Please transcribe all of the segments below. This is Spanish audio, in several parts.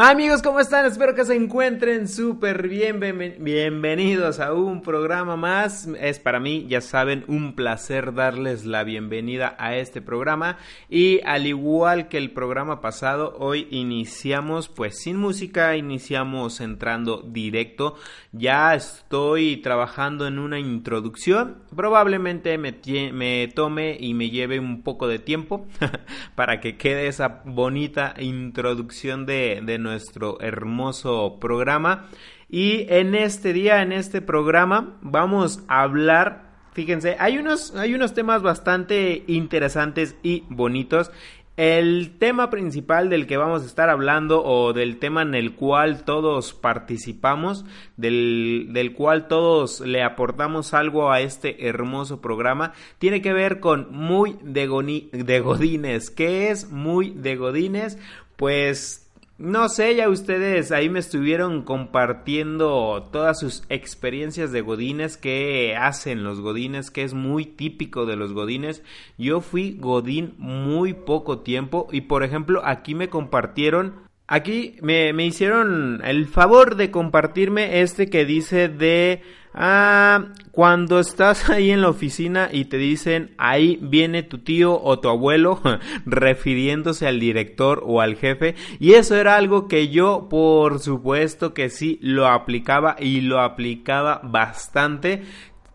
Amigos, ¿cómo están? Espero que se encuentren súper bien. Bienvenidos a un programa más. Es para mí, ya saben, un placer darles la bienvenida a este programa. Y al igual que el programa pasado, hoy iniciamos pues sin música, iniciamos entrando directo. Ya estoy trabajando en una introducción. Probablemente me, tome y me lleve un poco de tiempo para que quede esa bonita introducción de, de nuestro hermoso programa. Y en este día, en este programa, vamos a hablar Fíjense, hay unos, hay unos temas bastante interesantes y bonitos. El tema principal del que vamos a estar hablando o del tema en el cual todos participamos, del, del cual todos le aportamos algo a este hermoso programa, tiene que ver con muy de, de Godines. ¿Qué es muy de Godines? Pues no sé, ya ustedes ahí me estuvieron compartiendo todas sus experiencias de godines, qué hacen los godines, que es muy típico de los godines. Yo fui godín muy poco tiempo y por ejemplo aquí me compartieron Aquí me, me, hicieron el favor de compartirme este que dice de ah, cuando estás ahí en la oficina y te dicen ahí viene tu tío o tu abuelo refiriéndose al director o al jefe. Y eso era algo que yo por supuesto que sí lo aplicaba y lo aplicaba bastante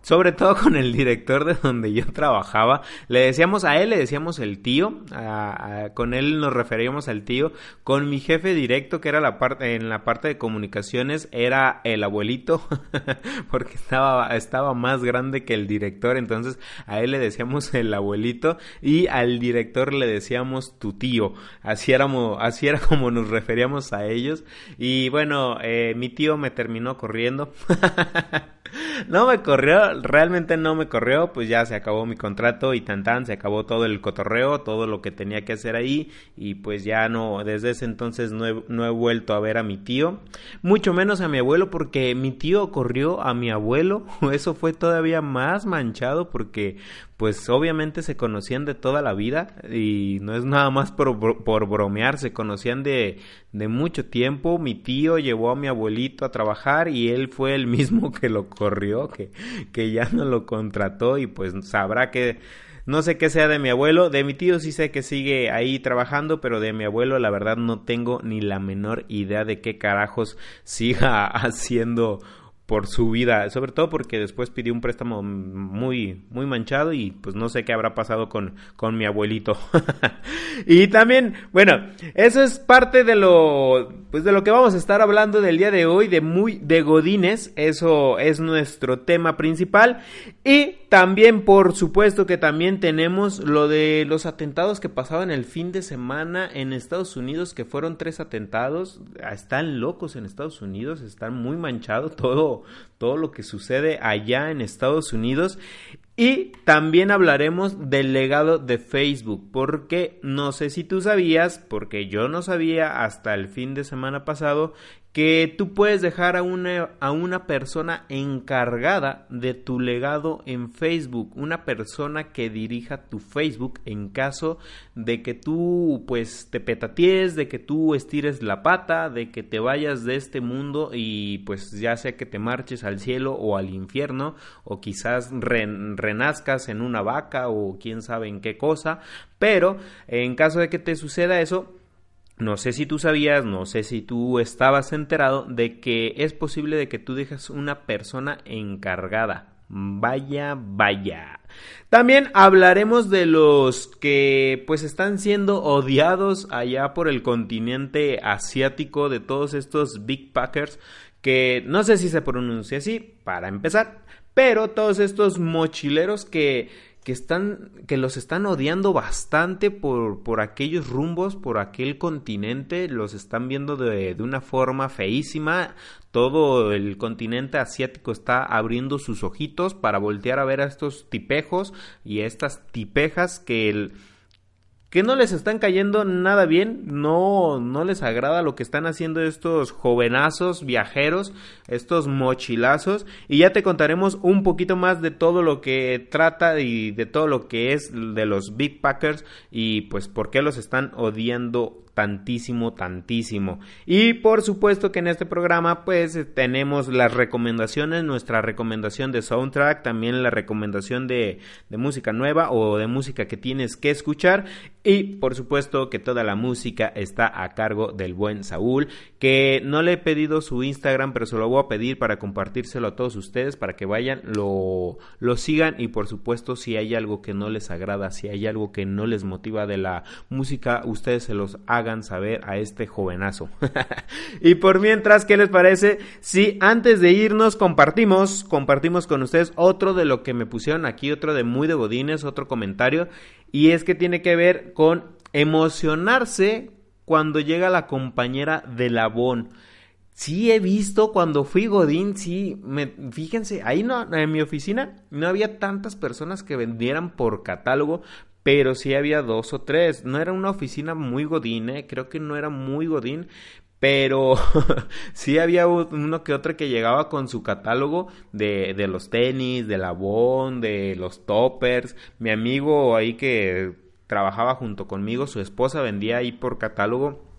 sobre todo con el director de donde yo trabajaba. Le decíamos a él, le decíamos el tío, con él nos referíamos al tío. Con mi jefe directo, que era la parte, en la parte de comunicaciones, era el abuelito, porque estaba, estaba más grande que el director, entonces a él le decíamos el abuelito y al director le decíamos tu tío. Así éramos, así era como nos referíamos a ellos. Y bueno, eh, mi tío me terminó corriendo. no me corrió, realmente no me corrió, pues ya se acabó mi contrato y tan tan, se acabó todo el cotorreo, todo lo que tenía que hacer ahí y pues ya no, desde ese entonces no he, no he vuelto a ver a mi tío, mucho menos a mi abuelo porque mi tío corrió a mi abuelo, eso fue todavía más manchado porque pues obviamente se conocían de toda la vida y no es nada más por, bromear, se conocían de, de mucho tiempo. Mi tío llevó a mi abuelito a trabajar y él fue el mismo que lo corrió, que, que ya no lo contrató y pues sabrá que no sé qué sea de mi abuelo, de mi tío sí sé que sigue ahí trabajando, pero de mi abuelo la verdad no tengo ni la menor idea de qué carajos siga haciendo por su vida, sobre todo porque después pidió un préstamo muy muy manchado y pues no sé qué habrá pasado con, con mi abuelito. y también, bueno, eso es parte de lo pues de lo que vamos a estar hablando del día de hoy de muy de godines, eso es nuestro tema principal y también por supuesto que también tenemos lo de los atentados que pasaban el fin de semana en Estados Unidos, que fueron tres atentados, están locos en Estados Unidos, están muy manchados todo todo, lo que sucede allá en Estados Unidos. Y también hablaremos del legado de Facebook, porque no sé si tú sabías, porque yo no sabía hasta el fin de semana pasado, que tú puedes dejar a una, a una persona encargada de tu legado en Facebook, una persona que dirija tu Facebook en caso de que tú pues te petaties, de que tú estires la pata, de que te vayas de este mundo y pues ya sea que te marches al cielo o al infierno o quizás renazcas en una vaca o quién sabe en qué cosa, pero en caso de que te suceda eso, no sé si tú sabías, no sé si tú estabas enterado de que es posible de que tú dejes una persona encargada. Vaya, vaya. También hablaremos de los que pues están siendo odiados allá por el continente asiático de todos estos big packers que no sé si se pronuncia así para empezar, pero todos estos mochileros que que están que los están odiando bastante por, por aquellos rumbos, por aquel continente, los están viendo de, de, una forma feísima. Todo el continente asiático está abriendo sus ojitos para voltear a ver a estos tipejos y a estas tipejas que el, que no les están cayendo nada bien, no, no les agrada lo que están haciendo estos jovenazos viajeros, estos mochilazos, y ya te contaremos un poquito más de todo lo que trata y de todo lo que es de los Big Packers y pues por qué los están odiando tantísimo, tantísimo. Y por supuesto que en este programa pues tenemos las recomendaciones, nuestra recomendación de soundtrack, también la recomendación de, de música nueva o de música que tienes que escuchar y por supuesto que toda la música está a cargo del buen Saúl, que no le he pedido su Instagram, pero se lo voy a pedir para compartírselo a todos ustedes, para que vayan, lo, lo sigan y por supuesto si hay algo que no les agrada, si hay algo que no les motiva de la música, ustedes se los hagan saber a este jovenazo. y por mientras, ¿qué les parece? Si antes de irnos compartimos, compartimos con ustedes otro de lo que me pusieron aquí, otro de muy de Godines, otro comentario, y es que tiene que ver con emocionarse cuando llega la compañera de Labón. Sí he visto cuando fui Godín, sí, me, fíjense, ahí no, en mi oficina no había tantas personas que vendieran por catálogo, pero sí había dos o tres. No era una oficina muy Godín, ¿eh? creo que no era muy Godín, pero sí había uno que otro que llegaba con su catálogo de, de los tenis, de la de los toppers. Mi amigo ahí que trabajaba junto conmigo, su esposa vendía ahí por catálogo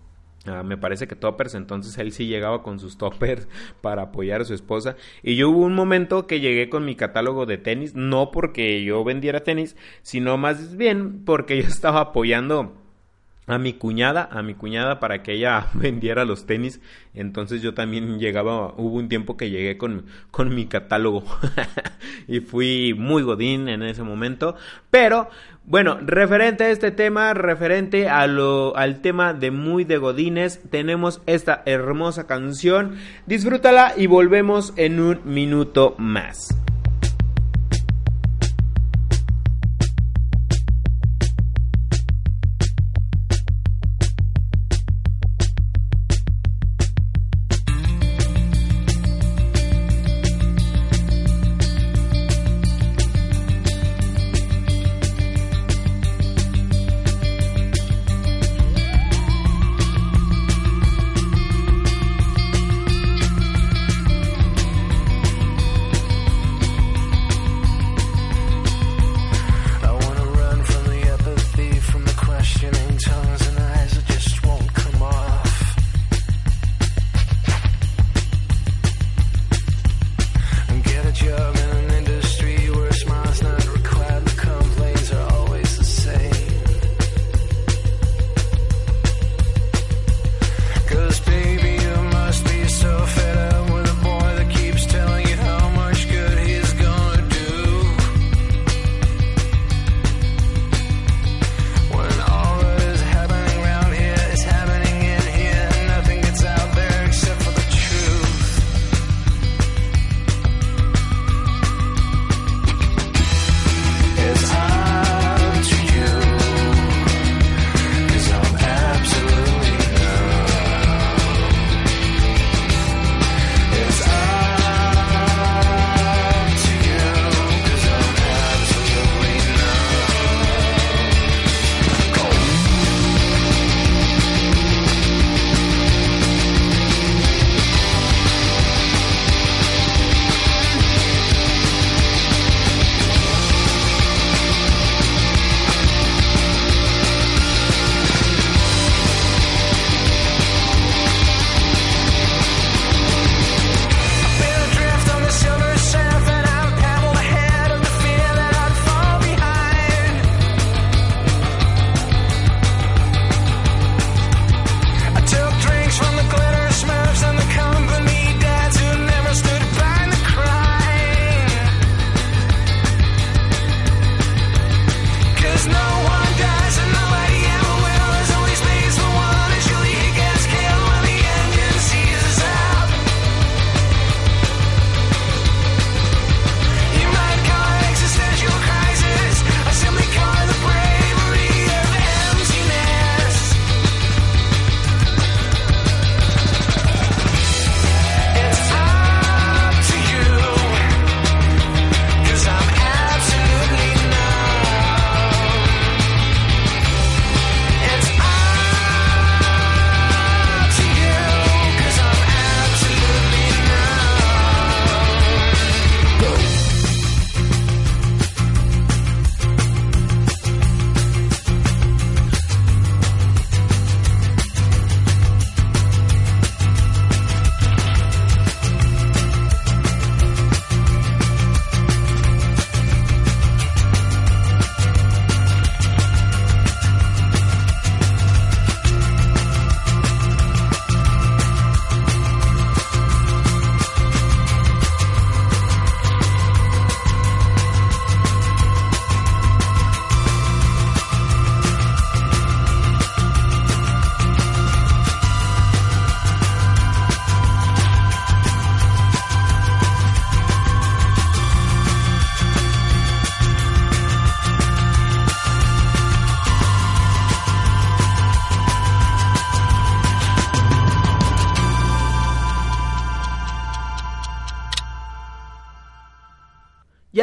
Ah, me parece que toppers, entonces él sí llegaba con sus toppers para apoyar a su esposa. Y yo hubo un momento que llegué con mi catálogo de tenis, no porque yo vendiera tenis, sino más bien porque yo estaba apoyando a mi cuñada, a mi cuñada para que ella vendiera los tenis. Entonces yo también llegaba, hubo un tiempo que llegué con, con mi catálogo y fui muy godín en ese momento. Pero bueno, referente a este tema, referente a lo, al tema de muy de godines, tenemos esta hermosa canción. Disfrútala y volvemos en un minuto más.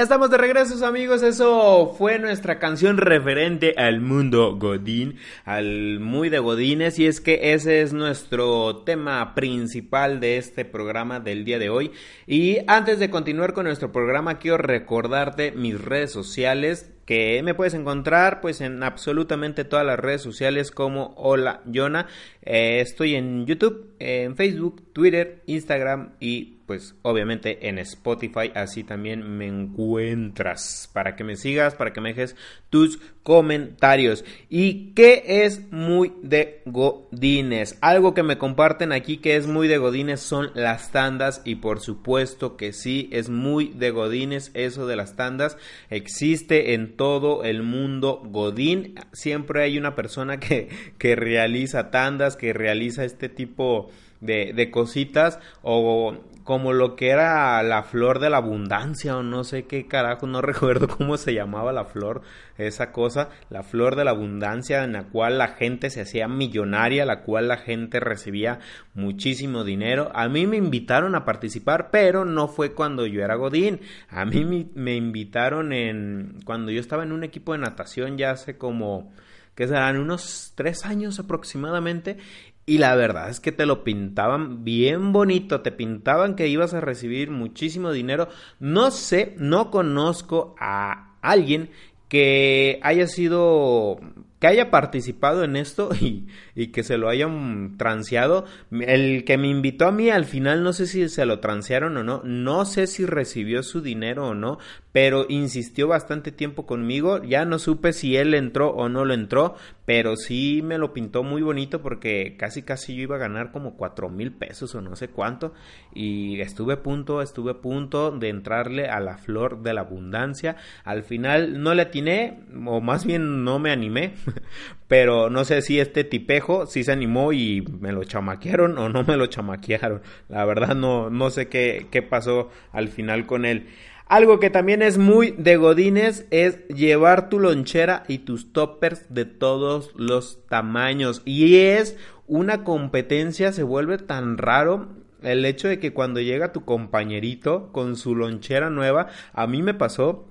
Estamos de regreso amigos, eso fue nuestra canción referente al mundo Godín, al muy de Godines. Y es que ese es nuestro tema principal de este programa del día de hoy. Y antes de continuar con nuestro programa quiero recordarte mis redes sociales que me puedes encontrar pues en absolutamente todas las redes sociales como Hola Yona. Eh, estoy en YouTube, en Facebook, Twitter, Instagram y pues obviamente en Spotify así también me encuentras para que me sigas, para que me dejes tus comentarios. ¿Y qué es muy de Godines? Algo que me comparten aquí que es muy de Godines son las tandas y por supuesto que sí, es muy de Godines eso de las tandas. Existe en todo el mundo Godín. Siempre hay una persona que, que realiza tandas, que realiza este tipo de, de cositas o como lo que era la flor de la abundancia o no sé qué carajo, no recuerdo cómo se llamaba la flor, esa cosa, la flor de la abundancia en la cual la gente se hacía millonaria, la cual la gente recibía muchísimo dinero. A mí me invitaron a participar, pero no fue cuando yo era Godín. A mí me, invitaron en cuando yo estaba en un equipo de natación ya hace como que serán unos tres años aproximadamente y la verdad es que te lo pintaban bien bonito, te pintaban que ibas a recibir muchísimo dinero. No sé, no conozco a alguien que haya sido que haya participado en esto y, y, que se lo hayan transeado. El que me invitó a mí al final no sé si se lo transearon o no, no sé si recibió su dinero o no, pero insistió bastante tiempo conmigo. Ya no supe si él entró o no lo entró, pero sí me lo pintó muy bonito porque casi casi yo iba a ganar como cuatro mil pesos o no sé cuánto y estuve a punto, estuve a punto de entrarle a la flor de la abundancia. Al final no le atiné o más bien no me animé pero no sé si este tipejo sí se animó y me lo chamaquearon o no me lo chamaquearon. La verdad no, no sé qué, qué pasó al final con él. Algo que también es muy de godines es llevar tu lonchera y tus toppers de todos los tamaños. Y es una competencia, se vuelve tan raro el hecho de que cuando llega tu compañerito con su lonchera nueva, a mí me pasó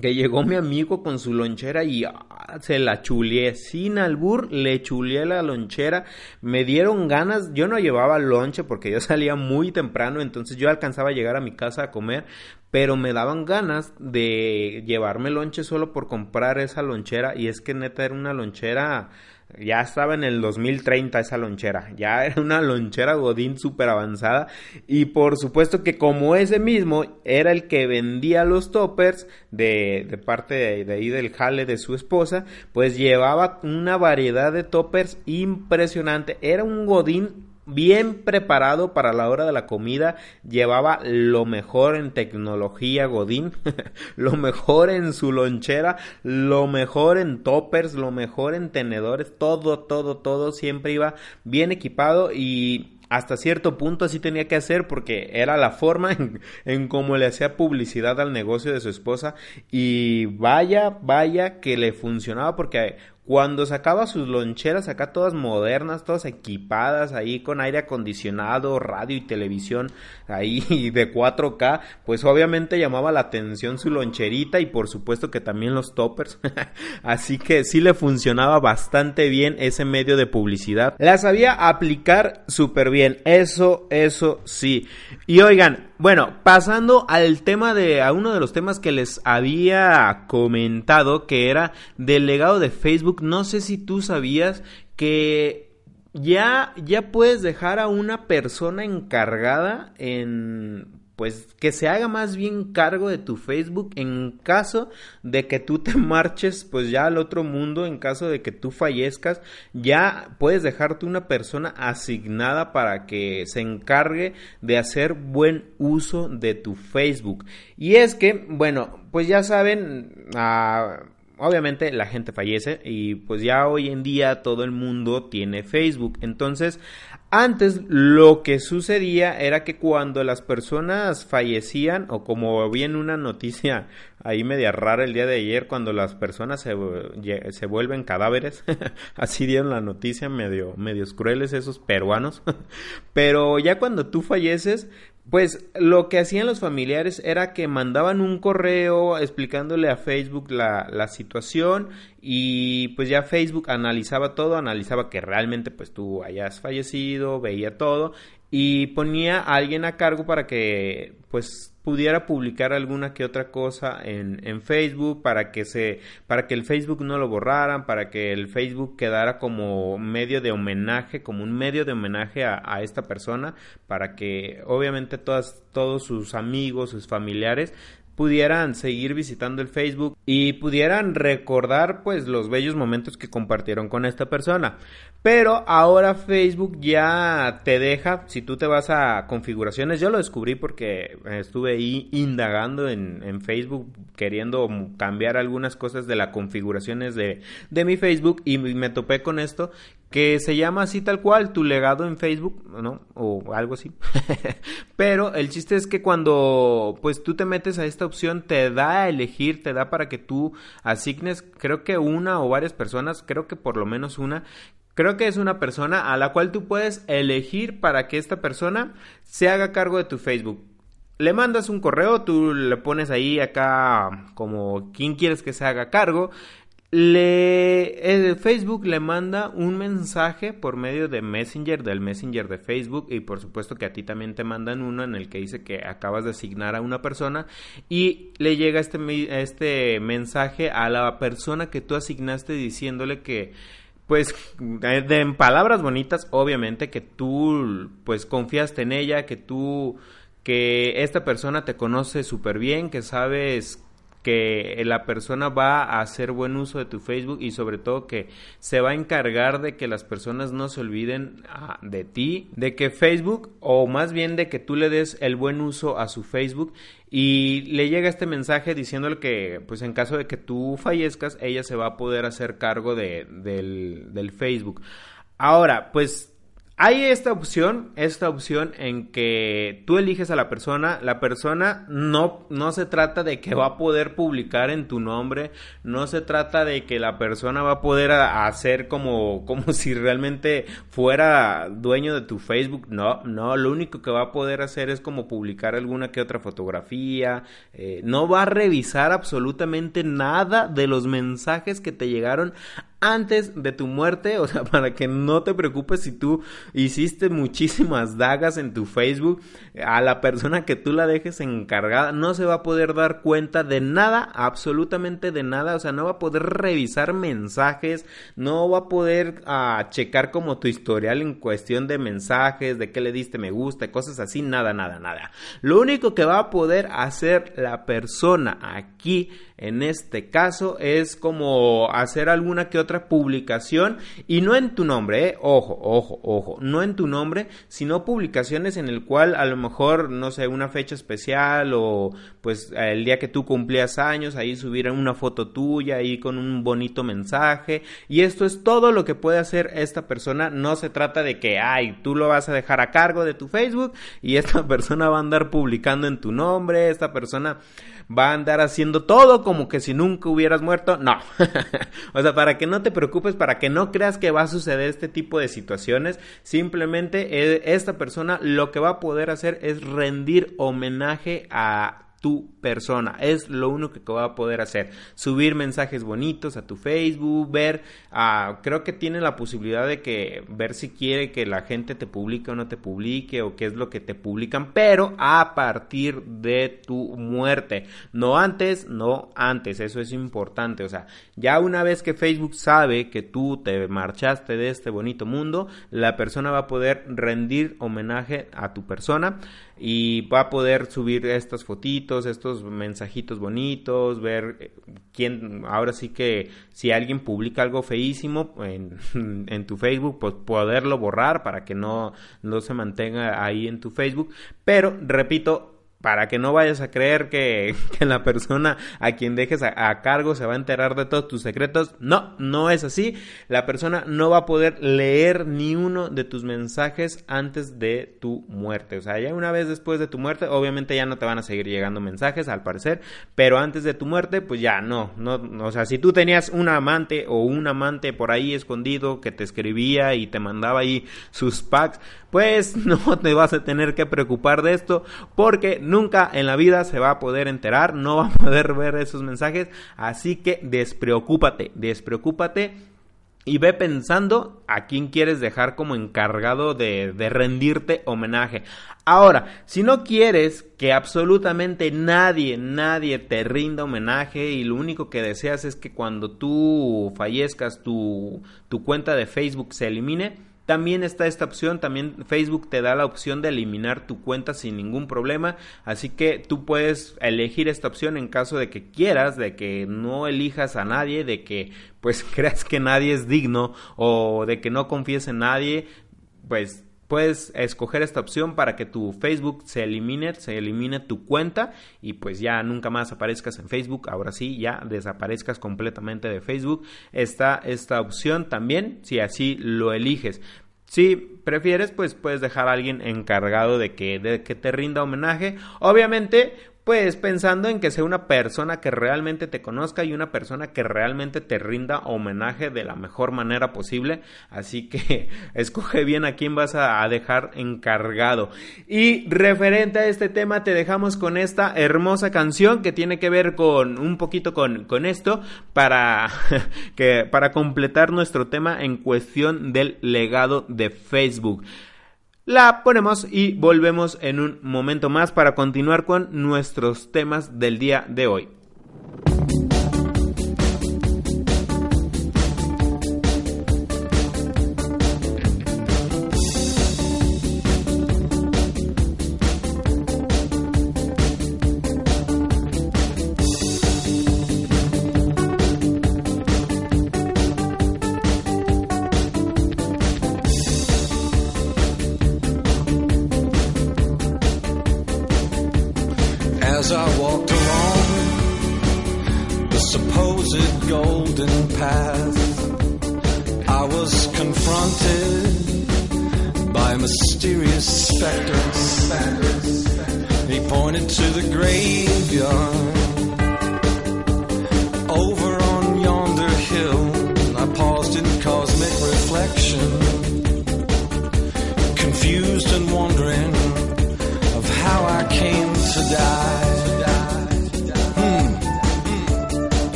que llegó mi amigo con su lonchera y ah, se la chuleé. Sin albur, le chuleé la lonchera. Me dieron ganas. Yo no llevaba lonche porque yo salía muy temprano, entonces yo alcanzaba a llegar a mi casa a comer. Pero me daban ganas de llevarme lonche solo por comprar esa lonchera. Y es que neta era una lonchera ya estaba en el 2030 esa lonchera. Ya era una lonchera Godín súper avanzada. Y por supuesto que como ese mismo era el que vendía los toppers de, de parte de, de, ahí del jale de su esposa, pues llevaba una variedad de toppers impresionante. Era un Godín bien preparado para la hora de la comida, llevaba lo mejor en tecnología Godín, lo mejor en su lonchera, lo mejor en toppers, lo mejor en tenedores, todo, todo, todo siempre iba bien equipado y hasta cierto punto así tenía que hacer porque era la forma en, en cómo le hacía publicidad al negocio de su esposa y vaya, vaya que le funcionaba porque cuando sacaba sus loncheras acá todas modernas, todas equipadas ahí con aire acondicionado, radio y televisión ahí de 4K, pues obviamente llamaba la atención su loncherita y por supuesto que también los toppers. Así que sí le funcionaba bastante bien ese medio de publicidad. La sabía aplicar súper bien, eso, eso sí. Y oigan, bueno, pasando al tema de, a uno de los temas que les había comentado, que era del legado de Facebook, no sé si tú sabías que ya, ya puedes dejar a una persona encargada en pues que se haga más bien cargo de tu Facebook en caso de que tú te marches pues ya al otro mundo, en caso de que tú fallezcas, ya puedes dejarte una persona asignada para que se encargue de hacer buen uso de tu Facebook. Y es que, bueno, pues ya saben, ah, obviamente la gente fallece y pues ya hoy en día todo el mundo tiene Facebook. Entonces, antes lo que sucedía era que cuando las personas fallecían, o como vi en una noticia ahí media rara el día de ayer, cuando las personas se, se vuelven cadáveres, así dieron la noticia, medio, medios crueles esos peruanos, pero ya cuando tú falleces, pues lo que hacían los familiares era que mandaban un correo explicándole a Facebook la, la, situación y pues ya Facebook analizaba todo, analizaba que realmente pues tú hayas fallecido, veía todo y ponía a alguien a cargo para que pues pudiera publicar alguna que otra cosa en, en, Facebook para que se para que el Facebook no lo borraran para que el Facebook quedara como medio de homenaje como un medio de homenaje a, a esta persona para que obviamente todas todos sus amigos sus familiares pudieran seguir visitando el Facebook y pudieran recordar pues los bellos momentos que compartieron con esta persona. Pero ahora Facebook ya te deja, si tú te vas a configuraciones, yo lo descubrí porque estuve ahí indagando en, en Facebook queriendo cambiar algunas cosas de las configuraciones de, de mi Facebook y me topé con esto que se llama así tal cual, tu legado en Facebook, ¿no? O algo así. Pero el chiste es que cuando pues tú te metes a esta opción te da a elegir, te da para que tú asignes, creo que una o varias personas, creo que por lo menos una, creo que es una persona a la cual tú puedes elegir para que esta persona se haga cargo de tu Facebook. Le mandas un correo, tú le pones ahí acá como quién quieres que se haga cargo le Facebook le manda un mensaje por medio de Messenger del Messenger de Facebook y por supuesto que a ti también te mandan uno en el que dice que acabas de asignar a una persona y le llega este este mensaje a la persona que tú asignaste diciéndole que pues de, en palabras bonitas obviamente que tú pues confiaste en ella que tú que esta persona te conoce súper bien que sabes que la persona va a hacer buen uso de tu Facebook y sobre todo que se va a encargar de que las personas no se olviden ah, de ti, de que Facebook o más bien de que tú le des el buen uso a su Facebook y le llega este mensaje diciéndole que pues en caso de que tú fallezcas ella se va a poder hacer cargo de, del, del Facebook. Ahora, pues hay esta opción, esta opción en que tú eliges a la persona, la persona no, no se trata de que va a poder publicar en tu nombre, no se trata de que la persona va a poder hacer como, como si realmente fuera dueño de tu Facebook, no, no, lo único que va a poder hacer es como publicar alguna que otra fotografía, eh, no va a revisar absolutamente nada de los mensajes que te llegaron antes de tu muerte, o sea, para que no te preocupes si tú hiciste muchísimas dagas en tu Facebook, a la persona que tú la dejes encargada no se va a poder dar cuenta de nada, absolutamente de nada, o sea, no va a poder revisar mensajes, no va a poder uh, checar como tu historial en cuestión de mensajes, de qué le diste me gusta, cosas así, nada, nada, nada. Lo único que va a poder hacer la persona aquí en este caso es como hacer alguna que otra publicación y no en tu nombre, ¿eh? ojo, ojo, ojo, no en tu nombre, sino publicaciones en el cual a lo mejor, no sé, una fecha especial o pues el día que tú cumplías años, ahí subir una foto tuya ahí con un bonito mensaje. Y esto es todo lo que puede hacer esta persona, no se trata de que, ay, tú lo vas a dejar a cargo de tu Facebook y esta persona va a andar publicando en tu nombre, esta persona va a andar haciendo todo como que si nunca hubieras muerto. No. o sea, para que no te preocupes, para que no creas que va a suceder este tipo de situaciones, simplemente eh, esta persona lo que va a poder hacer es rendir homenaje a tu persona. Es lo único que va a poder hacer. Subir mensajes bonitos a tu Facebook, ver, uh, creo que tiene la posibilidad de que ver si quiere que la gente te publique o no te publique o qué es lo que te publican, pero a partir de tu muerte. No antes, no antes. Eso es importante. O sea, ya una vez que Facebook sabe que tú te marchaste de este bonito mundo, la persona va a poder rendir homenaje a tu persona y va a poder subir estas fotitos, estos mensajitos bonitos, ver eh, quién, ahora sí que si alguien publica algo feísimo en, en tu Facebook, pues poderlo borrar para que no, no se mantenga ahí en tu Facebook. Pero, repito, para que no vayas a creer que, la persona a quien dejes a, cargo se va a enterar de todos tus secretos. No, no es así. La persona no va a poder leer ni uno de tus mensajes antes de tu muerte. O sea, ya una vez después de tu muerte, obviamente ya no te van a seguir llegando mensajes, al parecer, pero antes de tu muerte, pues ya no, no, o sea, si tú tenías un amante o un amante por ahí escondido que te escribía y te mandaba ahí sus packs, pues no te vas a tener que preocupar de esto porque nunca en la vida se va a poder enterar, no va a poder ver esos mensajes, así que despreocúpate, despreocúpate y ve pensando a quién quieres dejar como encargado de, de, rendirte homenaje. Ahora, si no quieres que absolutamente nadie, nadie te rinda homenaje y lo único que deseas es que cuando tú fallezcas tu, tu cuenta de Facebook se elimine, también está esta opción, también Facebook te da la opción de eliminar tu cuenta sin ningún problema, así que tú puedes elegir esta opción en caso de que quieras, de que no elijas a nadie, de que pues creas que nadie es digno o de que no confíes en nadie, pues puedes escoger esta opción para que tu Facebook se elimine, se elimine tu cuenta y pues ya nunca más aparezcas en Facebook. Ahora sí, ya desaparezcas completamente de Facebook. Está esta opción también, si así lo eliges. Si prefieres, pues puedes dejar a alguien encargado de que, de que te rinda homenaje. Obviamente, pues pensando en que sea una persona que realmente te conozca y una persona que realmente te rinda homenaje de la mejor manera posible. Así que escoge bien a quién vas a dejar encargado. Y referente a este tema te dejamos con esta hermosa canción que tiene que ver con un poquito con, con esto para, que, para completar nuestro tema en cuestión del legado de Facebook. La ponemos y volvemos en un momento más para continuar con nuestros temas del día de hoy.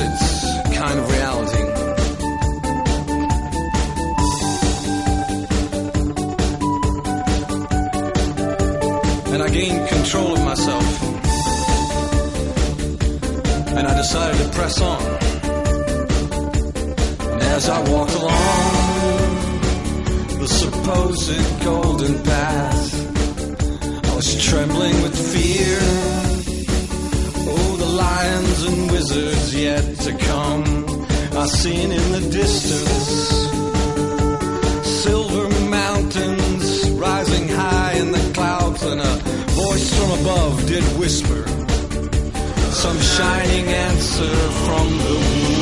it's kind of reality. And I gained control of myself. And I decided to press on. And as I walked along the supposed golden path, I was trembling with fear and wizards yet to come are seen in the distance. Silver mountains rising high in the clouds, and a voice from above did whisper some shining answer from the moon.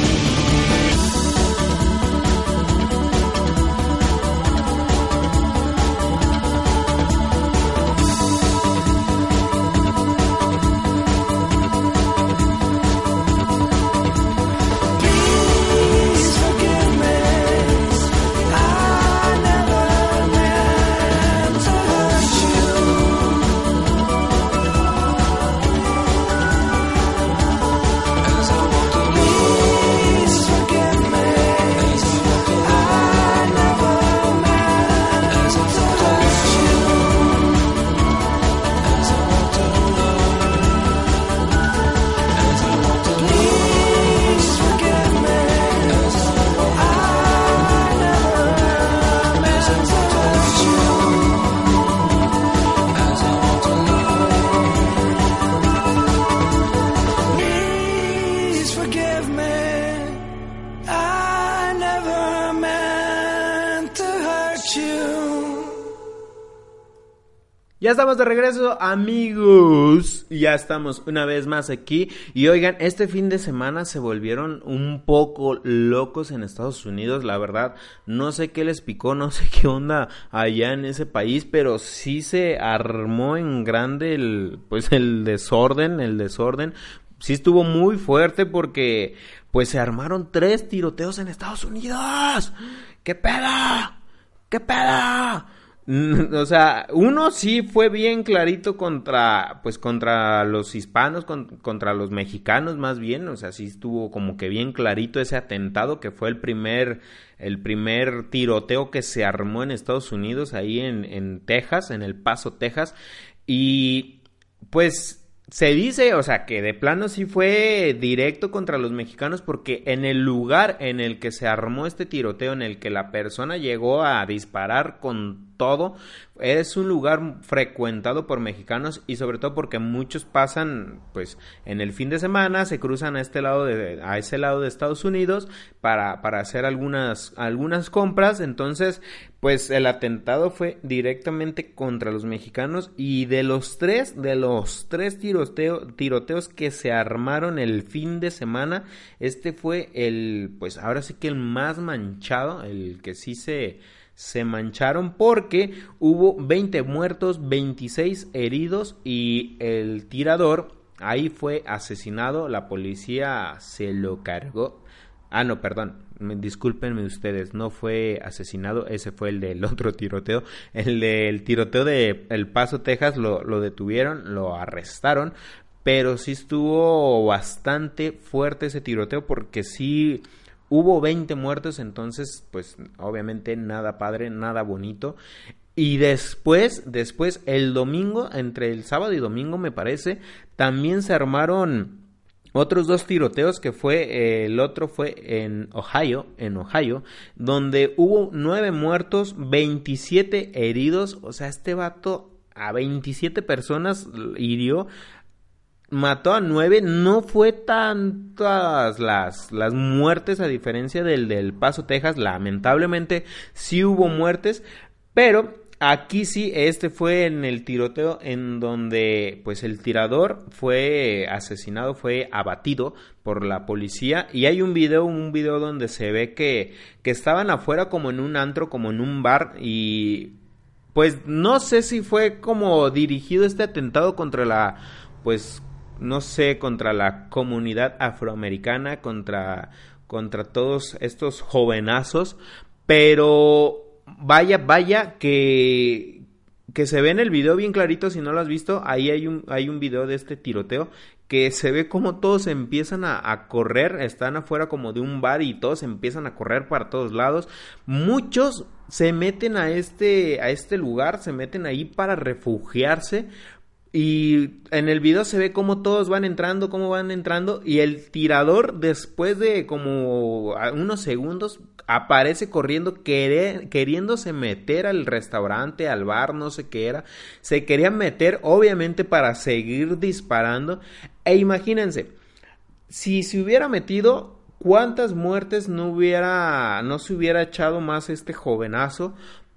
Ya estamos de regreso, amigos. Ya estamos una vez más aquí. Y oigan, este fin de semana se volvieron un poco locos en Estados Unidos. La verdad, no sé qué les picó, no sé qué onda allá en ese país, pero sí se armó en grande el, pues el desorden, el desorden. Sí estuvo muy fuerte porque, pues se armaron tres tiroteos en Estados Unidos. ¿Qué pedo? ¿Qué pedo? O sea, uno sí fue bien clarito contra, pues contra los hispanos, contra los mexicanos más bien, o sea, sí estuvo como que bien clarito ese atentado que fue el primer, el primer tiroteo que se armó en Estados Unidos, ahí en, en Texas, en El Paso, Texas, y pues se dice, o sea, que de plano sí fue directo contra los mexicanos porque en el lugar en el que se armó este tiroteo, en el que la persona llegó a disparar con todo, es un lugar frecuentado por mexicanos y sobre todo porque muchos pasan pues en el fin de semana se cruzan a este lado de a ese lado de Estados Unidos para, para hacer algunas algunas compras. Entonces pues el atentado fue directamente contra los mexicanos y de los tres de los tres tiroteo, tiroteos que se armaron el fin de semana este fue el pues ahora sí que el más manchado el que sí se se mancharon porque hubo 20 muertos, 26 heridos y el tirador ahí fue asesinado, la policía se lo cargó. Ah, no, perdón, discúlpenme ustedes, no fue asesinado, ese fue el del otro tiroteo. El del tiroteo de El Paso, Texas, lo, lo detuvieron, lo arrestaron, pero sí estuvo bastante fuerte ese tiroteo porque sí Hubo 20 muertos, entonces, pues obviamente nada padre, nada bonito. Y después, después, el domingo, entre el sábado y domingo me parece, también se armaron otros dos tiroteos que fue, el otro fue en Ohio, en Ohio, donde hubo nueve muertos, 27 heridos, o sea, este vato a 27 personas hirió, mató a nueve, no fue tantas las, las muertes a diferencia del del Paso, Texas, lamentablemente sí hubo muertes, pero aquí sí, este fue en el tiroteo en donde pues el tirador fue asesinado, fue abatido por la policía y hay un video, un video donde se ve que, que estaban afuera como en un antro, como en un bar y pues no sé si fue como dirigido este atentado contra la pues no sé, contra la comunidad afroamericana, contra, contra todos estos jovenazos, pero vaya, vaya que, que se ve en el video bien clarito, si no lo has visto, ahí hay un, hay un video de este tiroteo que se ve como todos empiezan a, a, correr, están afuera como de un bar y todos empiezan a correr para todos lados. Muchos se meten a este, a este lugar, se meten ahí para refugiarse y en el video se ve cómo todos van entrando, cómo van entrando. Y el tirador, después de como unos segundos, aparece corriendo, queriéndose meter al restaurante, al bar, no sé qué era. Se quería meter, obviamente, para seguir disparando. E imagínense, si se hubiera metido, ¿cuántas muertes no hubiera, no se hubiera echado más este jovenazo?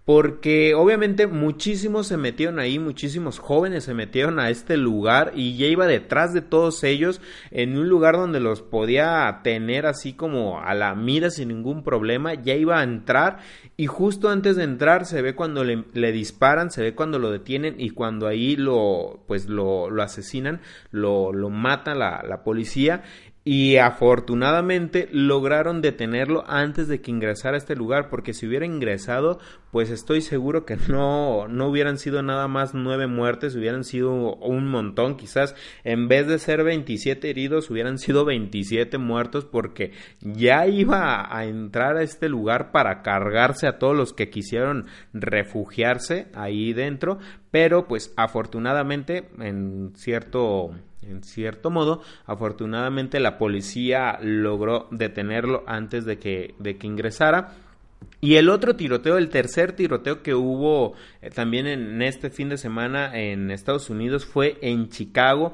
Porque obviamente muchísimos se metieron ahí, muchísimos jóvenes se metieron a este lugar y ya iba detrás de todos ellos en un lugar donde los podía tener así como a la mira sin ningún problema, ya iba a entrar y justo antes de entrar se ve cuando le, disparan, se ve cuando lo detienen y cuando ahí lo pues lo, asesinan, lo, lo mata la, la policía y afortunadamente lograron detenerlo antes de que ingresara a este lugar, porque si hubiera ingresado, pues estoy seguro que no, no hubieran sido nada más nueve muertes, hubieran sido un montón, quizás en vez de ser 27 heridos, hubieran sido 27 muertos, porque ya iba a entrar a este lugar para cargarse a todos los que quisieron refugiarse ahí dentro, pero pues afortunadamente en cierto en cierto modo, afortunadamente la policía logró detenerlo antes de que, de que ingresara. Y el otro tiroteo, el tercer tiroteo que hubo eh, también en este fin de semana en Estados Unidos fue en Chicago.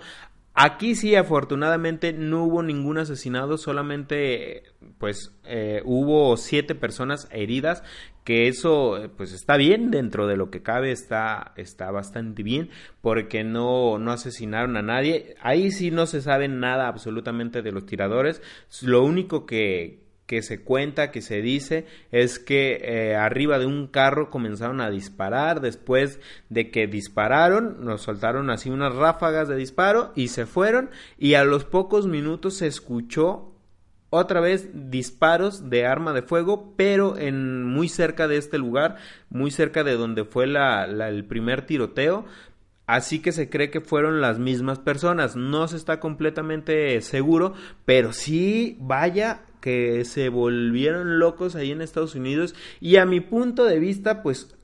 Aquí sí, afortunadamente no hubo ningún asesinado, solamente pues eh, hubo siete personas heridas que eso eh, pues está bien dentro de lo que cabe está está bastante bien porque no no asesinaron a nadie. Ahí sí no se sabe nada absolutamente de los tiradores. Lo único que que se cuenta, que se dice, es que eh, arriba de un carro comenzaron a disparar, después de que dispararon, nos soltaron así unas ráfagas de disparo y se fueron. Y a los pocos minutos se escuchó otra vez disparos de arma de fuego, pero en muy cerca de este lugar, muy cerca de donde fue la, el primer tiroteo. Así que se cree que fueron las mismas personas. No se está completamente seguro, pero sí, vaya que se volvieron locos ahí en Estados Unidos. Y a mi punto de vista, pues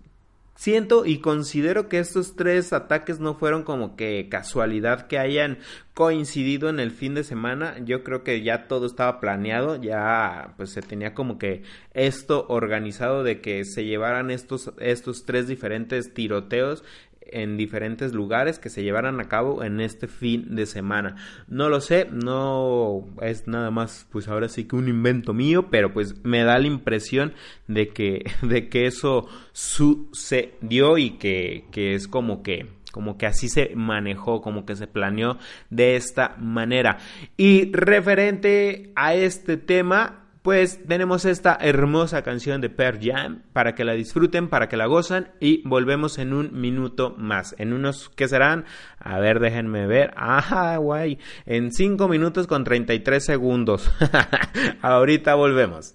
Siento y considero que estos tres ataques no fueron como que casualidad que hayan coincidido en el fin de semana. Yo creo que ya todo estaba planeado, ya pues se tenía como que esto organizado de que se llevaran estos, estos tres diferentes tiroteos en diferentes lugares que se llevaran a cabo en este fin de semana. No lo sé, no es nada más pues ahora sí que un invento mío, pero pues me da la impresión de que de que eso sucedió y que, que es como que como que así se manejó, como que se planeó de esta manera. Y referente a este tema, pues tenemos esta hermosa canción de Per Jam para que la disfruten, para que la gozan y volvemos en un minuto más. En unos, ¿qué serán? A ver, déjenme ver. Ah, guay. En 5 minutos con 33 segundos. Ahorita volvemos.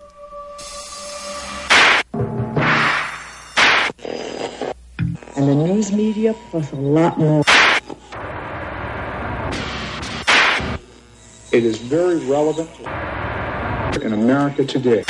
And the news media plus a lot more. It is very relevant. In America today.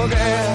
forget.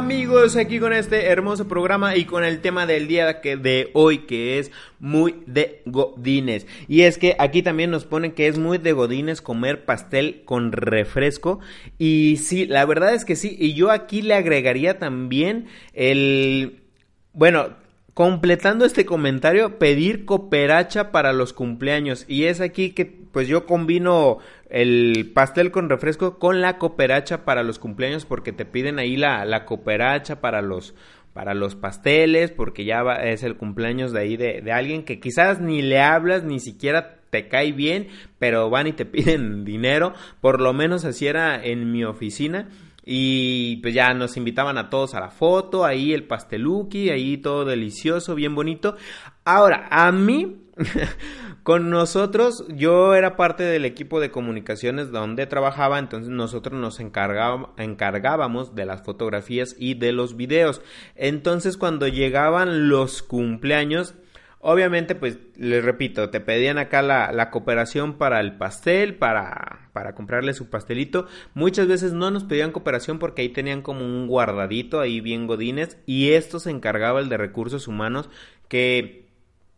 Amigos aquí con este hermoso programa y con el tema del día que de hoy que es muy de godines. Y es que aquí también nos ponen que es muy de godines comer pastel con refresco. Y sí, la verdad es que sí. Y yo aquí le agregaría también el... Bueno, completando este comentario, pedir cooperacha para los cumpleaños. Y es aquí que pues yo combino el pastel con refresco con la cooperacha para los cumpleaños porque te piden ahí la, la cooperacha para los para los pasteles porque ya es el cumpleaños de ahí de, de alguien que quizás ni le hablas ni siquiera te cae bien pero van y te piden dinero por lo menos así era en mi oficina y pues ya nos invitaban a todos a la foto, ahí el pasteluki, ahí todo delicioso, bien bonito. Ahora, a mí, con nosotros, yo era parte del equipo de comunicaciones donde trabajaba, entonces nosotros nos encargábamos de las fotografías y de los videos. Entonces cuando llegaban los cumpleaños, Obviamente, pues les repito, te pedían acá la, la, cooperación para el pastel, para, para comprarle su pastelito. Muchas veces no nos pedían cooperación porque ahí tenían como un guardadito, ahí bien godines, y esto se encargaba el de recursos humanos, que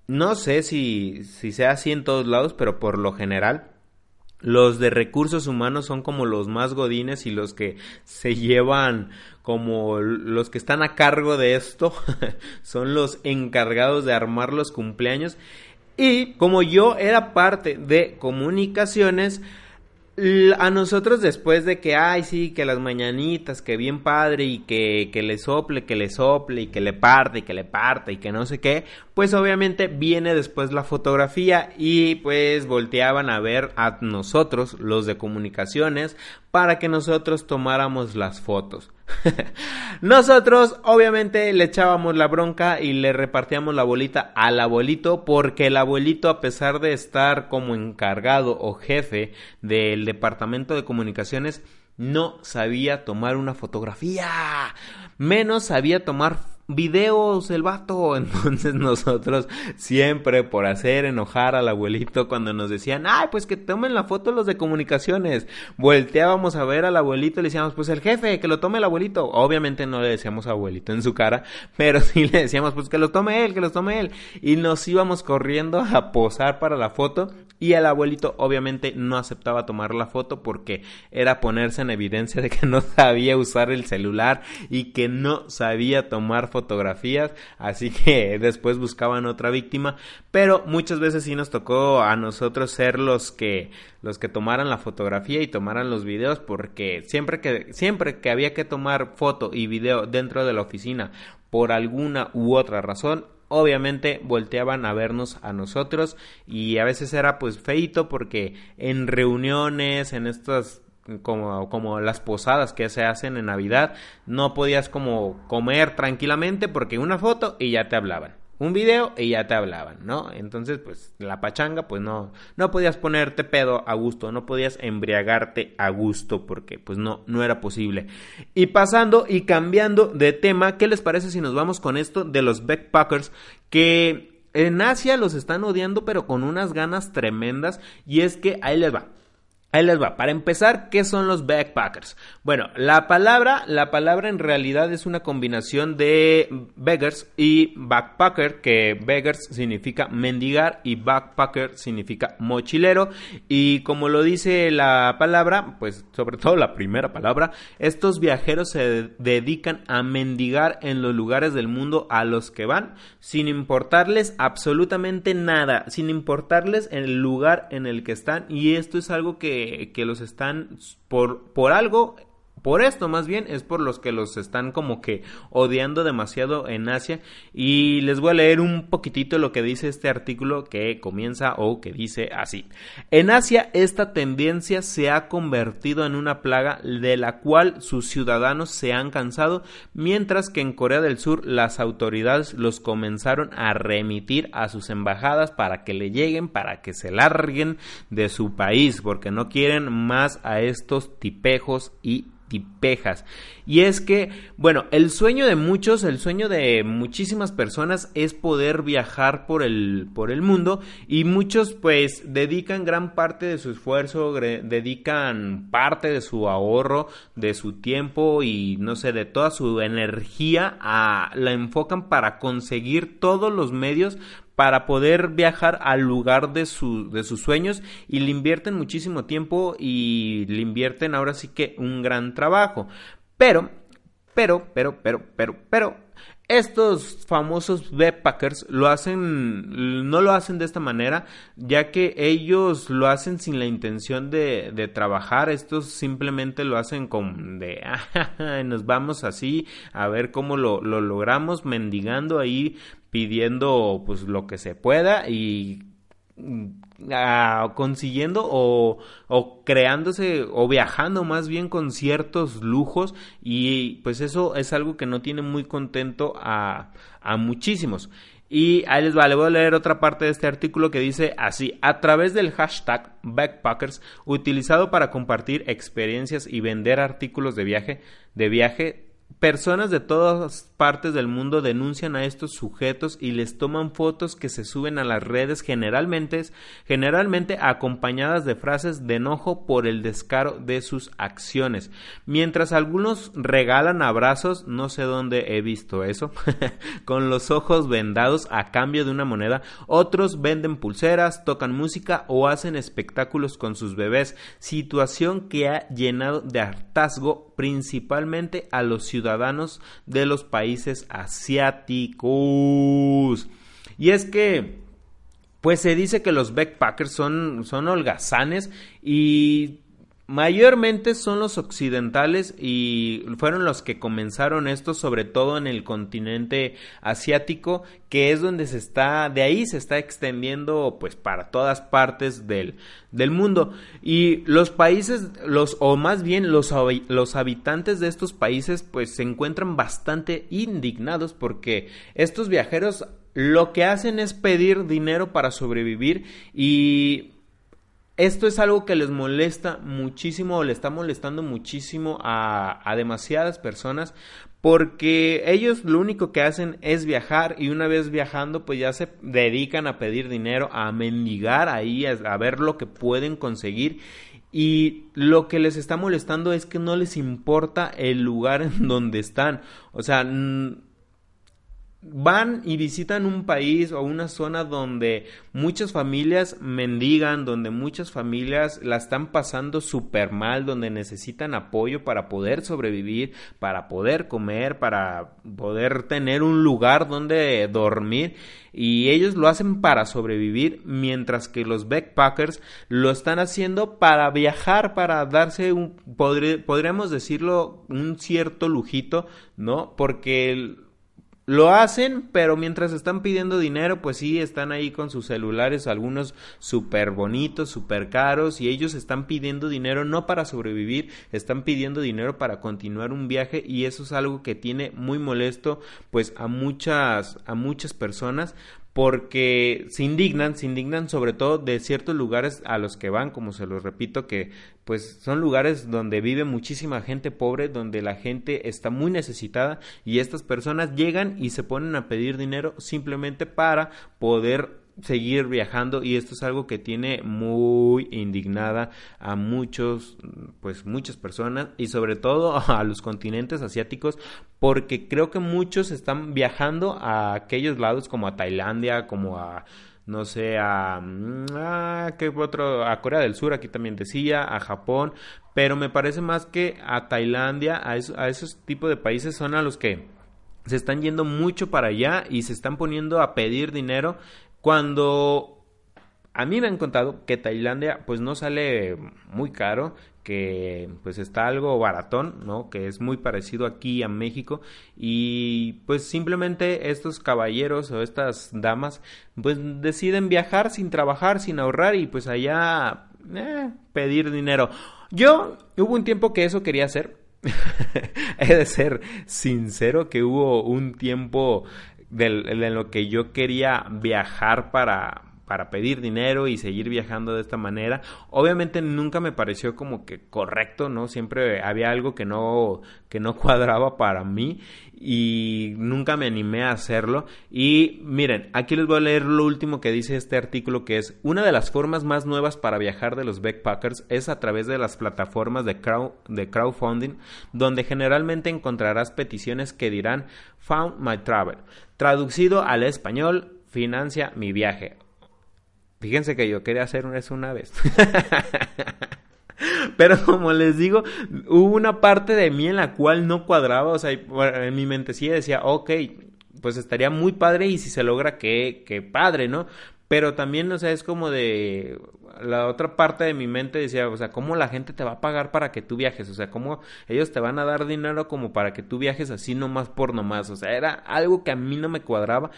no sé si, si sea así en todos lados, pero por lo general los de recursos humanos son como los más godines y los que se llevan como los que están a cargo de esto son los encargados de armar los cumpleaños y como yo era parte de comunicaciones a nosotros después de que, ay, sí, que las mañanitas, que bien padre y que, que le sople, que le sople y que le parte y que le parte y que no sé qué, pues obviamente viene después la fotografía y pues volteaban a ver a nosotros, los de comunicaciones, para que nosotros tomáramos las fotos. Nosotros obviamente le echábamos la bronca y le repartíamos la bolita al abuelito porque el abuelito a pesar de estar como encargado o jefe del departamento de comunicaciones no sabía tomar una fotografía, menos sabía tomar videos el vato. Entonces nosotros siempre por hacer enojar al abuelito cuando nos decían, ay, pues que tomen la foto los de comunicaciones. Volteábamos a ver al abuelito y le decíamos, pues el jefe, que lo tome el abuelito. Obviamente no le decíamos abuelito en su cara, pero sí le decíamos, pues que lo tome él, que lo tome él. Y nos íbamos corriendo a posar para la foto y el abuelito obviamente no aceptaba tomar la foto porque era ponerse en evidencia de que no sabía usar el celular y que no sabía tomar fotografías, así que después buscaban otra víctima, pero muchas veces sí nos tocó a nosotros ser los que los que tomaran la fotografía y tomaran los videos porque siempre que siempre que había que tomar foto y video dentro de la oficina por alguna u otra razón obviamente volteaban a vernos a nosotros y a veces era pues feito porque en reuniones, en estas como, como las posadas que se hacen en Navidad, no podías como comer tranquilamente porque una foto y ya te hablaban un video y ya te hablaban, ¿no? Entonces, pues la pachanga, pues no, no podías ponerte pedo a gusto, no podías embriagarte a gusto porque pues no, no era posible. Y pasando y cambiando de tema, ¿qué les parece si nos vamos con esto de los backpackers que en Asia los están odiando pero con unas ganas tremendas y es que ahí les va. Ahí les va. Para empezar, ¿qué son los backpackers? Bueno, la palabra, la palabra en realidad es una combinación de beggars y backpacker, que beggars significa mendigar y backpacker significa mochilero. Y como lo dice la palabra, pues sobre todo la primera palabra, estos viajeros se dedican a mendigar en los lugares del mundo a los que van, sin importarles absolutamente nada, sin importarles el lugar en el que están. Y esto es algo que que, los están por, por algo por esto más bien es por los que los están como que odiando demasiado en Asia y les voy a leer un poquitito lo que dice este artículo que comienza o que dice así. En Asia esta tendencia se ha convertido en una plaga de la cual sus ciudadanos se han cansado mientras que en Corea del Sur las autoridades los comenzaron a remitir a sus embajadas para que le lleguen, para que se larguen de su país porque no quieren más a estos tipejos y tipejas. Y es que, bueno, el sueño de muchos, el sueño de muchísimas personas es poder viajar por el, por el mundo y muchos pues dedican gran parte de su esfuerzo, dedican parte de su ahorro, de su tiempo y no sé, de toda su energía a la enfocan para conseguir todos los medios para poder viajar al lugar de, su, de sus sueños y le invierten muchísimo tiempo y le invierten ahora sí que un gran trabajo. Pero, pero, pero, pero, pero, pero, estos famosos backpackers lo hacen, no lo hacen de esta manera, ya que ellos lo hacen sin la intención de, de trabajar. Estos simplemente lo hacen con de, nos vamos así a ver cómo lo, lo logramos, mendigando ahí pidiendo pues lo que se pueda y mm, consiguiendo o, creándose o viajando más bien con ciertos lujos y pues eso es algo que no tiene muy contento a, a muchísimos. Y ahí les va, le voy a leer otra parte de este artículo que dice así, a través del hashtag Backpackers, utilizado para compartir experiencias y vender artículos de viaje, de viaje, Personas de todas partes del mundo denuncian a estos sujetos y les toman fotos que se suben a las redes generalmente, generalmente acompañadas de frases de enojo por el descaro de sus acciones. Mientras algunos regalan abrazos, no sé dónde he visto eso, con los ojos vendados a cambio de una moneda, otros venden pulseras, tocan música o hacen espectáculos con sus bebés, situación que ha llenado de hartazgo principalmente a los ciudadanos de los países asiáticos. Y es que, pues se dice que los backpackers son, son holgazanes y Mayormente son los occidentales y fueron los que comenzaron esto, sobre todo en el continente asiático, que es donde se está, de ahí se está extendiendo pues para todas partes del, del mundo. Y los países, los, o más bien los, los habitantes de estos países pues se encuentran bastante indignados porque estos viajeros lo que hacen es pedir dinero para sobrevivir y esto es algo que les molesta muchísimo o le está molestando muchísimo a, a, demasiadas personas porque ellos lo único que hacen es viajar y una vez viajando pues ya se dedican a pedir dinero, a mendigar ahí, a, a ver lo que pueden conseguir y lo que les está molestando es que no les importa el lugar en donde están. O sea, van y visitan un país o una zona donde muchas familias mendigan, donde muchas familias la están pasando súper mal, donde necesitan apoyo para poder sobrevivir, para poder comer, para poder tener un lugar donde dormir y ellos lo hacen para sobrevivir mientras que los backpackers lo están haciendo para viajar, para darse un, podríamos decirlo, un cierto lujito, ¿no? Porque lo hacen, pero mientras están pidiendo dinero, pues sí, están ahí con sus celulares, algunos súper bonitos, súper caros, y ellos están pidiendo dinero no para sobrevivir, están pidiendo dinero para continuar un viaje, y eso es algo que tiene muy molesto, pues a muchas, a muchas personas, porque se indignan, se indignan sobre todo de ciertos lugares a los que van, como se los repito, que pues son lugares donde vive muchísima gente pobre, donde la gente está muy necesitada y estas personas llegan y se ponen a pedir dinero simplemente para poder seguir viajando y esto es algo que tiene muy indignada a muchos pues muchas personas y sobre todo a los continentes asiáticos porque creo que muchos están viajando a aquellos lados como a Tailandia como a no sé, a, mm, a ¿qué otro? A Corea del Sur, aquí también decía, a Japón, pero me parece más que a Tailandia, a, a esos tipos de países son a los que se están yendo mucho para allá y se están poniendo a pedir dinero cuando a mí me han contado que Tailandia pues no sale muy caro, que pues está algo baratón, ¿no? Que es muy parecido aquí a México y pues simplemente estos caballeros o estas damas pues deciden viajar sin trabajar, sin ahorrar y pues allá eh, pedir dinero. Yo hubo un tiempo que eso quería hacer. He de ser sincero que hubo un tiempo de, lo que yo quería viajar para para pedir dinero y seguir viajando de esta manera. Obviamente nunca me pareció como que correcto, ¿no? Siempre había algo que no, que no cuadraba para mí y nunca me animé a hacerlo. Y miren, aquí les voy a leer lo último que dice este artículo que es una de las formas más nuevas para viajar de los backpackers es a través de las plataformas de, de crowdfunding donde generalmente encontrarás peticiones que dirán Found My Travel. Traducido al español, financia mi viaje. Fíjense que yo quería hacer eso una vez. Pero como les digo, hubo una parte de mí en la cual no cuadraba, o sea, en mi mente sí decía, ok, pues estaría muy padre y si se logra, qué, qué padre, ¿no? Pero también, o sea, es como de la otra parte de mi mente decía, o sea, ¿cómo la gente te va a pagar para que tú viajes? O sea, ¿cómo ellos te van a dar dinero como para que tú viajes así nomás por nomás? O sea, era algo que a mí no me cuadraba,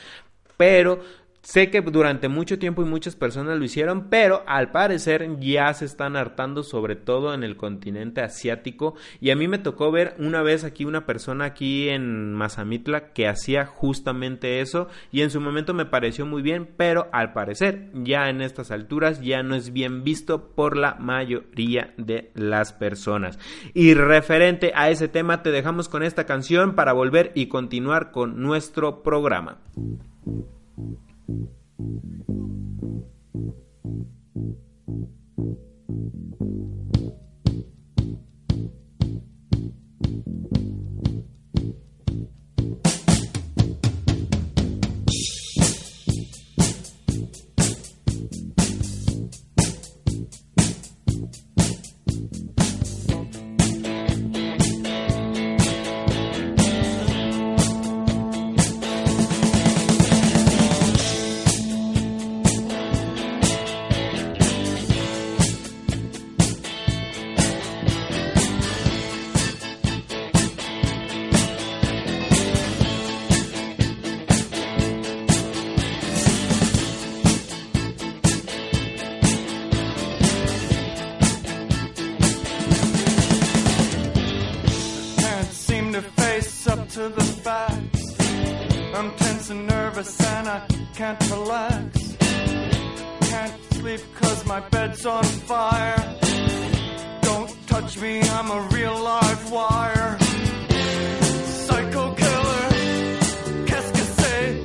pero Sé que durante mucho tiempo y muchas personas lo hicieron, pero al parecer ya se están hartando, sobre todo en el continente asiático. Y a mí me tocó ver una vez aquí una persona aquí en Mazamitla que hacía justamente eso y en su momento me pareció muy bien, pero al parecer ya en estas alturas ya no es bien visto por la mayoría de las personas. Y referente a ese tema te dejamos con esta canción para volver y continuar con nuestro programa. Thank you. can't relax. Can't sleep cause my bed's on fire. Don't touch me, I'm a real live wire. Psycho killer, qu'est-ce que c'est?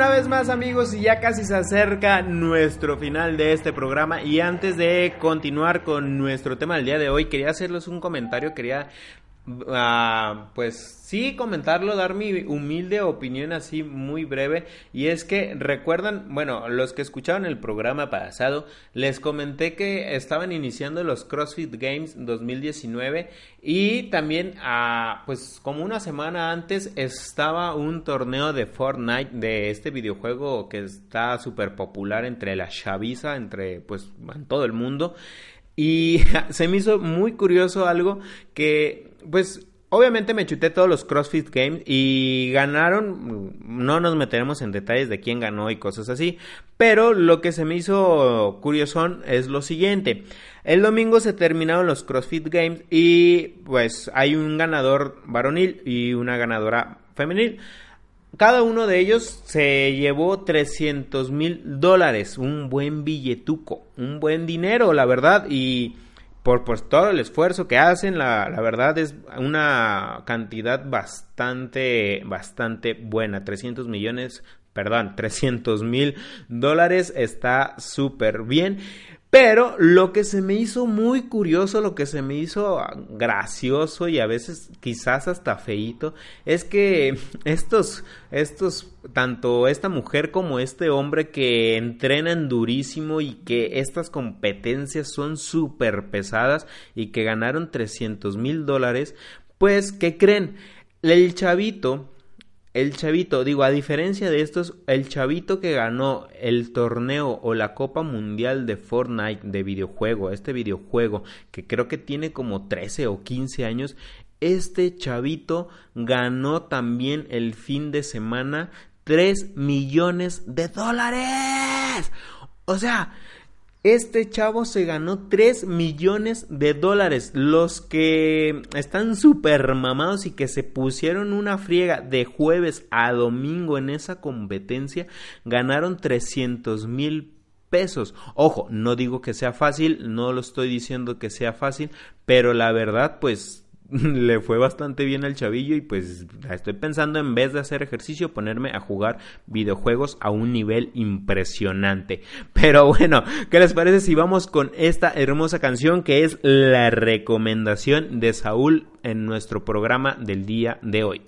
Una vez más amigos y ya casi se acerca nuestro final de este programa. Y antes de continuar con nuestro tema del día de hoy quería hacerles un comentario, quería uh, pues sí comentarlo, dar mi humilde opinión así muy breve. Y es que recuerdan, bueno, los que escucharon el programa pasado, les comenté que estaban iniciando los CrossFit Games 2019 y también uh, pues como una semana antes estaba un torneo de Fortnite de este videojuego que está súper popular entre la chaviza, entre pues en todo el mundo. Y se me hizo muy curioso algo que pues obviamente me chuté todos los CrossFit Games y ganaron, no nos meteremos en detalles de quién ganó y cosas así, pero lo que se me hizo curioso es lo siguiente. El domingo se terminaron los CrossFit Games y pues hay un ganador varonil y una ganadora femenil. Cada uno de ellos se llevó 300 mil dólares, un buen billetuco, un buen dinero, la verdad, y por pues, todo el esfuerzo que hacen, la, la, verdad es una cantidad bastante, bastante buena. 300 millones, perdón, 300 mil dólares está súper bien. Pero lo que se me hizo muy curioso, lo que se me hizo gracioso y a veces quizás hasta feito, es que estos, estos, tanto esta mujer como este hombre que entrenan durísimo y que estas competencias son súper pesadas y que ganaron 300 mil dólares, pues, ¿qué creen? El chavito el chavito, digo, a diferencia de estos, el chavito que ganó el torneo o la Copa Mundial de Fortnite de videojuego, este videojuego que creo que tiene como 13 o 15 años, este chavito ganó también el fin de semana 3 millones de dólares. O sea, este chavo se ganó 3 millones de dólares. Los que están súper mamados y que se pusieron una friega de jueves a domingo en esa competencia ganaron 300 mil pesos. Ojo, no digo que sea fácil, no lo estoy diciendo que sea fácil, pero la verdad pues le fue bastante bien al chavillo y pues estoy pensando en vez de hacer ejercicio ponerme a jugar videojuegos a un nivel impresionante. Pero bueno, ¿qué les parece si vamos con esta hermosa canción que es la recomendación de Saúl en nuestro programa del día de hoy?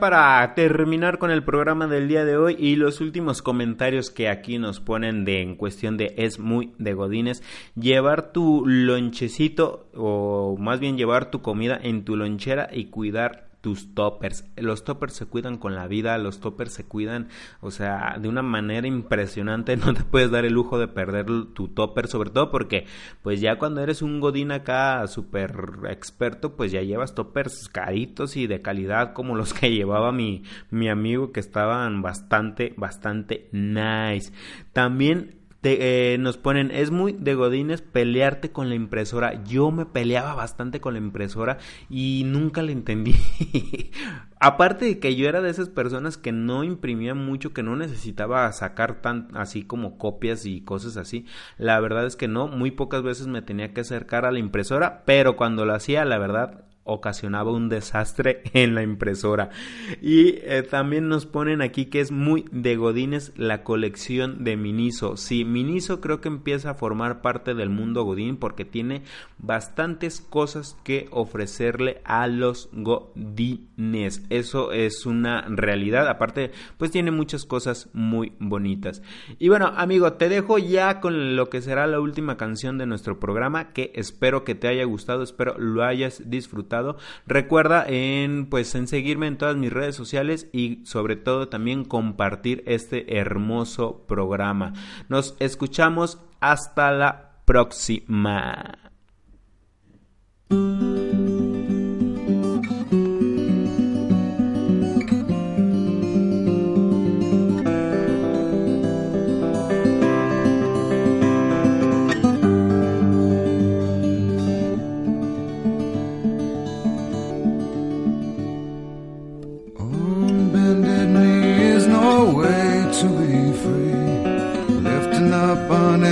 Para terminar con el programa del día de hoy y los últimos comentarios que aquí nos ponen de en cuestión de es muy de godines llevar tu lonchecito o más bien llevar tu comida en tu lonchera y cuidar tus toppers. Los toppers se cuidan con la vida, los toppers se cuidan, o sea, de una manera impresionante. No te puedes dar el lujo de perder tu topper, sobre todo porque, pues ya cuando eres un godín acá súper experto, pues ya llevas toppers caritos y de calidad como los que llevaba mi, mi amigo que estaban bastante, bastante nice. También eh, nos ponen, es muy de Godines pelearte con la impresora. Yo me peleaba bastante con la impresora y nunca la entendí. Aparte de que yo era de esas personas que no imprimía mucho, que no necesitaba sacar tan así como copias y cosas así. La verdad es que no, muy pocas veces me tenía que acercar a la impresora, pero cuando lo hacía, la verdad, ocasionaba un desastre en la impresora. Y eh, también nos ponen aquí que es muy de Godines la colección de Miniso. Sí, Miniso creo que empieza a formar parte del mundo Godín porque tiene bastantes cosas que ofrecerle a los Godines. Eso es una realidad. Aparte, pues tiene muchas cosas muy bonitas. Y bueno, amigo, te dejo ya con lo que será la última canción de nuestro programa que espero que te haya gustado, espero lo hayas disfrutado Recuerda en pues en seguirme en todas mis redes sociales y sobre todo también compartir este hermoso programa. Nos escuchamos hasta la próxima.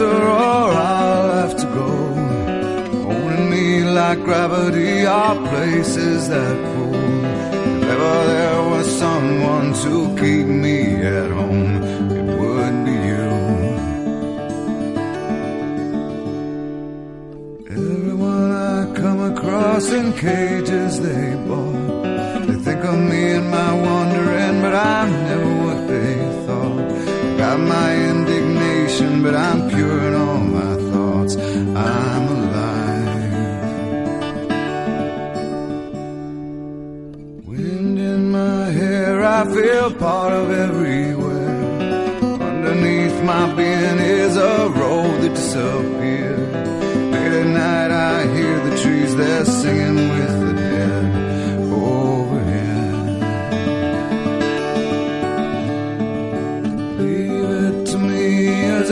Or I'll have to go. Holding me like gravity are places that pull. If ever there was someone to keep me at home, it would be you. Everyone I come across in cages they bought. They think of me and my wandering, but I'm never I'm in all my thoughts. I'm alive. Wind in my hair, I feel part of everywhere. Underneath my being is a road that disappeared. Late at night, I hear the trees, they're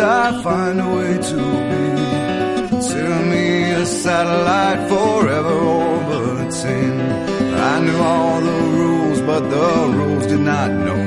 I find a way to be. Consider me a satellite forever orbiting. I knew all the rules, but the rules did not know